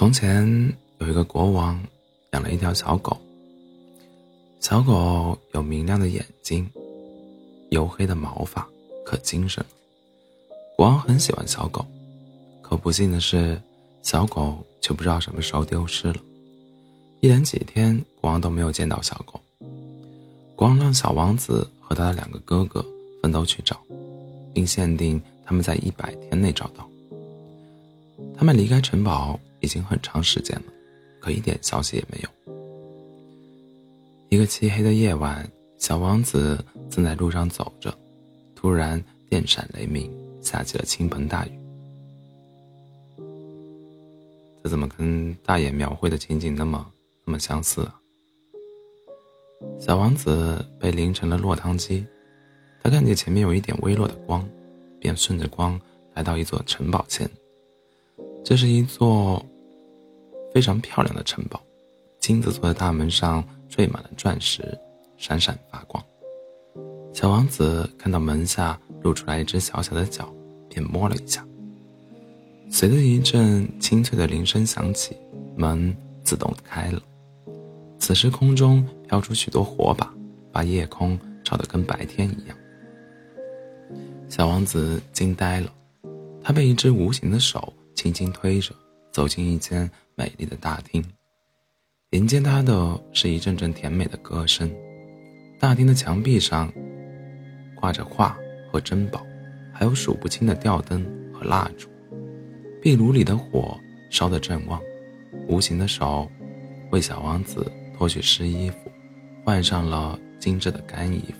从前有一个国王，养了一条小狗。小狗有明亮的眼睛，黝黑的毛发，可精神。国王很喜欢小狗，可不幸的是，小狗却不知道什么时候丢失了。一连几天，国王都没有见到小狗。国王让小王子和他的两个哥哥分头去找，并限定他们在一百天内找到。他们离开城堡已经很长时间了，可一点消息也没有。一个漆黑的夜晚，小王子正在路上走着，突然电闪雷鸣，下起了倾盆大雨。这怎么跟大爷描绘的情景那么那么相似啊？小王子被淋成了落汤鸡，他看见前面有一点微弱的光，便顺着光来到一座城堡前。这是一座非常漂亮的城堡，金子做的大门上缀满了钻石，闪闪发光。小王子看到门下露出来一只小小的脚，便摸了一下。随着一阵清脆的铃声响起，门自动开了。此时空中飘出许多火把，把夜空照得跟白天一样。小王子惊呆了，他被一只无形的手。轻轻推着走进一间美丽的大厅，迎接他的是一阵阵甜美的歌声。大厅的墙壁上挂着画和珍宝，还有数不清的吊灯和蜡烛。壁炉里的火烧得正旺，无形的手为小王子脱去湿衣服，换上了精致的干衣服。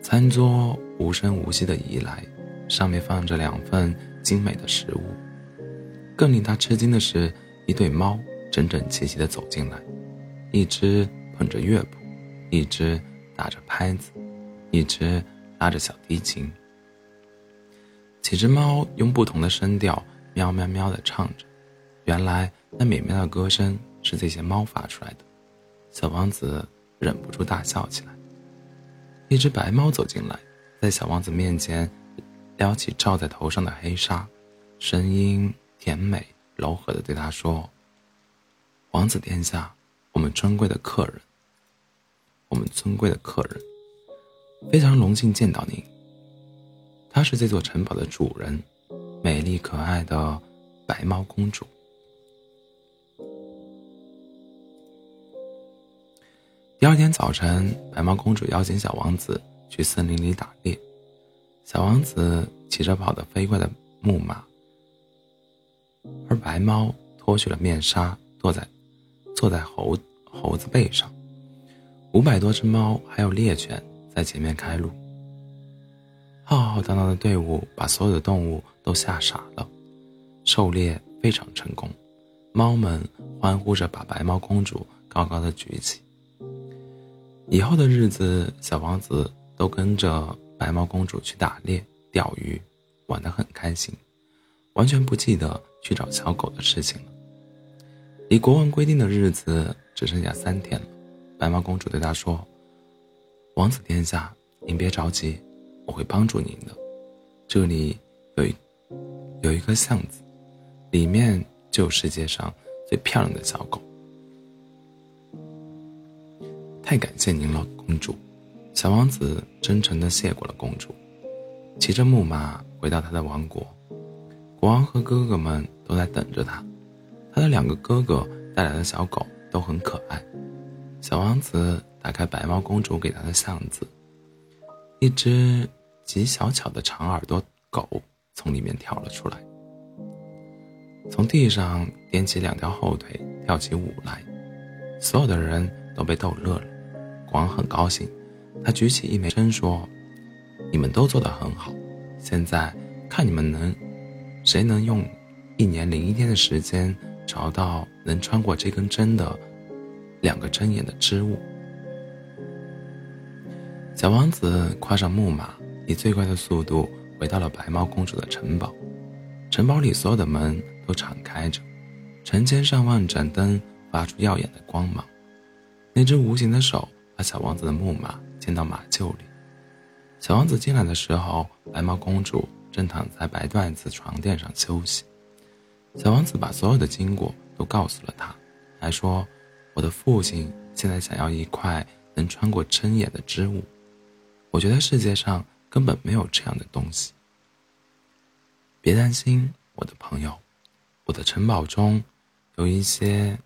餐桌无声无息地移来，上面放着两份精美的食物。更令他吃惊的是，一对猫整整齐齐地走进来，一只捧着乐谱，一只打着拍子，一只拉着小提琴。几只猫用不同的声调喵喵喵地唱着，原来那美妙的歌声是这些猫发出来的。小王子忍不住大笑起来。一只白猫走进来，在小王子面前撩起罩在头上的黑纱，声音。甜美柔和的对他说：“王子殿下，我们尊贵的客人，我们尊贵的客人，非常荣幸见到您。她是这座城堡的主人，美丽可爱的白猫公主。”第二天早晨，白猫公主邀请小王子去森林里打猎。小王子骑着跑得飞快的木马。而白猫脱去了面纱，坐在坐在猴猴子背上，五百多只猫还有猎犬在前面开路。浩浩荡荡的队伍把所有的动物都吓傻了，狩猎非常成功，猫们欢呼着把白猫公主高高的举起。以后的日子，小王子都跟着白猫公主去打猎、钓鱼，玩得很开心，完全不记得。去找小狗的事情了。离国王规定的日子只剩下三天了，白毛公主对他说：“王子殿下，您别着急，我会帮助您的。这里有一有一个巷子，里面就有世界上最漂亮的小狗。太感谢您了，公主。”小王子真诚地谢过了公主，骑着木马回到他的王国。国王和哥哥们都在等着他，他的两个哥哥带来的小狗都很可爱。小王子打开白猫公主给他的箱子，一只极小巧的长耳朵狗从里面跳了出来，从地上踮起两条后腿跳起舞来，所有的人都被逗乐了。国王很高兴，他举起一枚针说：“你们都做得很好，现在看你们能。”谁能用一年零一天的时间找到能穿过这根针的两个针眼的织物？小王子跨上木马，以最快的速度回到了白猫公主的城堡。城堡里所有的门都敞开着，成千上万盏灯发出耀眼的光芒。那只无形的手把小王子的木马牵到马厩里。小王子进来的时候，白猫公主。正躺在白缎子床垫上休息，小王子把所有的经过都告诉了他，还说：“我的父亲现在想要一块能穿过针眼的织物，我觉得世界上根本没有这样的东西。”别担心，我的朋友，我的城堡中有一些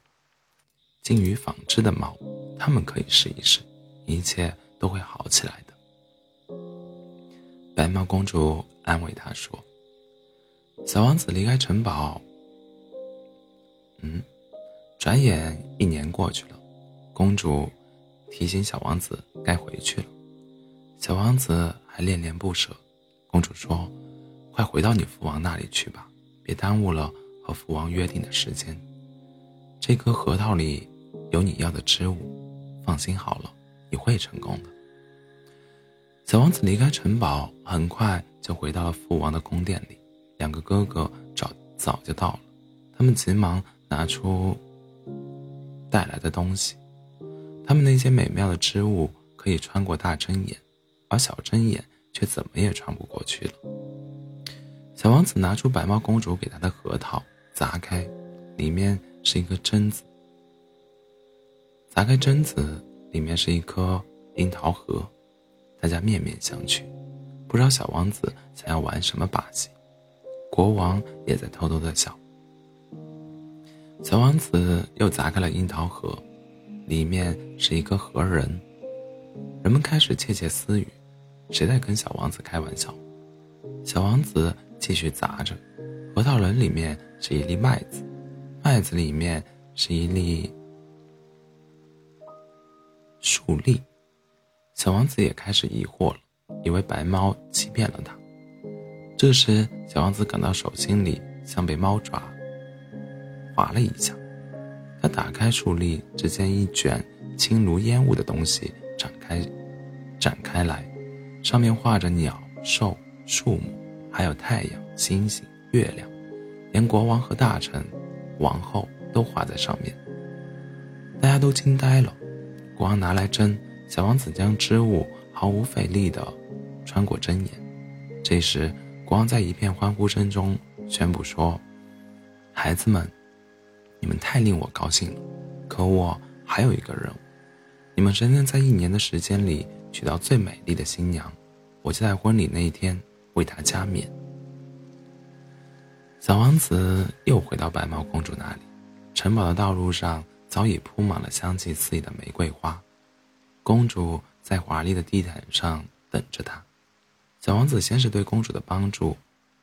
精于纺织的猫，他们可以试一试，一切都会好起来的。白毛公主安慰他说：“小王子离开城堡。”嗯，转眼一年过去了，公主提醒小王子该回去了。小王子还恋恋不舍。公主说：“快回到你父王那里去吧，别耽误了和父王约定的时间。这颗核桃里有你要的织物，放心好了，你会成功的。”小王子离开城堡，很快就回到了父王的宫殿里。两个哥哥早早就到了，他们急忙。拿出带来的东西，他们那些美妙的织物可以穿过大针眼，而小针眼却怎么也穿不过去了。小王子拿出白毛公主给他的核桃，砸开，里面是一个榛子。砸开榛子，里面是一颗樱桃核，大家面面相觑，不知道小王子想要玩什么把戏。国王也在偷偷的笑。小王子又砸开了樱桃核，里面是一个核仁。人们开始窃窃私语，谁在跟小王子开玩笑？小王子继续砸着，核桃仁里面是一粒麦子，麦子里面是一粒树粒。小王子也开始疑惑了，以为白猫欺骗了他。这时，小王子感到手心里像被猫爪。划了一下，他打开树立，只见一卷轻如烟雾的东西展开，展开来，上面画着鸟兽、树木，还有太阳、星星、月亮，连国王和大臣、王后都画在上面。大家都惊呆了。国王拿来针，小王子将织物毫无费力地穿过针眼。这时，国王在一片欢呼声中宣布说：“孩子们。”你们太令我高兴了，可我还有一个任务，你们谁能在一年的时间里娶到最美丽的新娘，我就在婚礼那一天为她加冕。小王子又回到白毛公主那里，城堡的道路上早已铺满了香气四溢的玫瑰花，公主在华丽的地毯上等着他。小王子先是对公主的帮助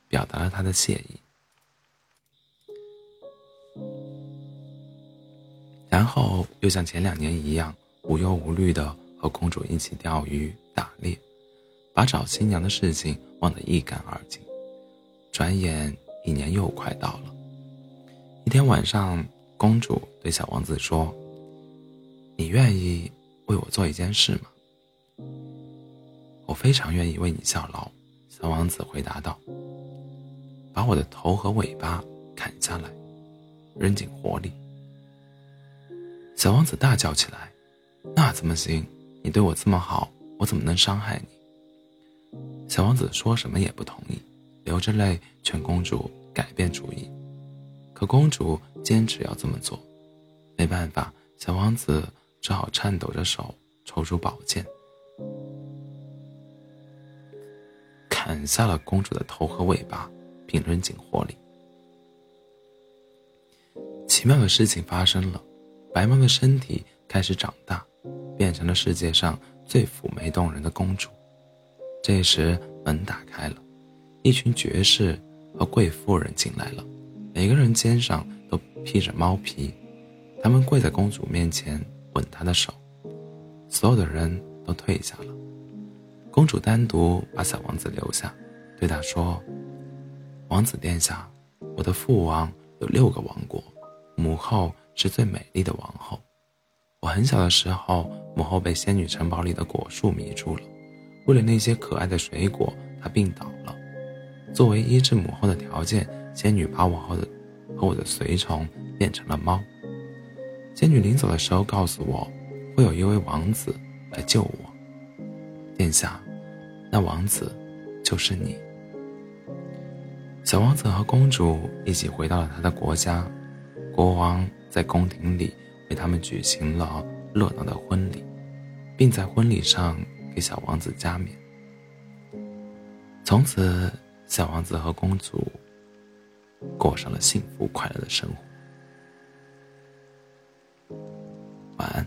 表达了他的谢意。然后又像前两年一样无忧无虑地和公主一起钓鱼打猎，把找新娘的事情忘得一干二净。转眼一年又快到了。一天晚上，公主对小王子说：“你愿意为我做一件事吗？”“我非常愿意为你效劳。”小王子回答道。“把我的头和尾巴砍下来，扔进火里。”小王子大叫起来：“那怎么行？你对我这么好，我怎么能伤害你？”小王子说什么也不同意，流着泪劝公主改变主意。可公主坚持要这么做，没办法，小王子只好颤抖着手抽出宝剑，砍下了公主的头和尾巴，并扔进火里。奇妙的事情发生了。白猫的身体开始长大，变成了世界上最妩媚动人的公主。这时门打开了，一群爵士和贵妇人进来了，每个人肩上都披着猫皮，他们跪在公主面前吻她的手。所有的人都退下了，公主单独把小王子留下，对他说：“王子殿下，我的父王有六个王国，母后。”是最美丽的王后。我很小的时候，母后被仙女城堡里的果树迷住了。为了那些可爱的水果，她病倒了。作为医治母后的条件，仙女把我和和我的随从变成了猫。仙女临走的时候告诉我，会有一位王子来救我。殿下，那王子就是你。小王子和公主一起回到了他的国家，国王在宫廷里为他们举行了热闹的婚礼，并在婚礼上给小王子加冕。从此，小王子和公主过上了幸福快乐的生活。晚安。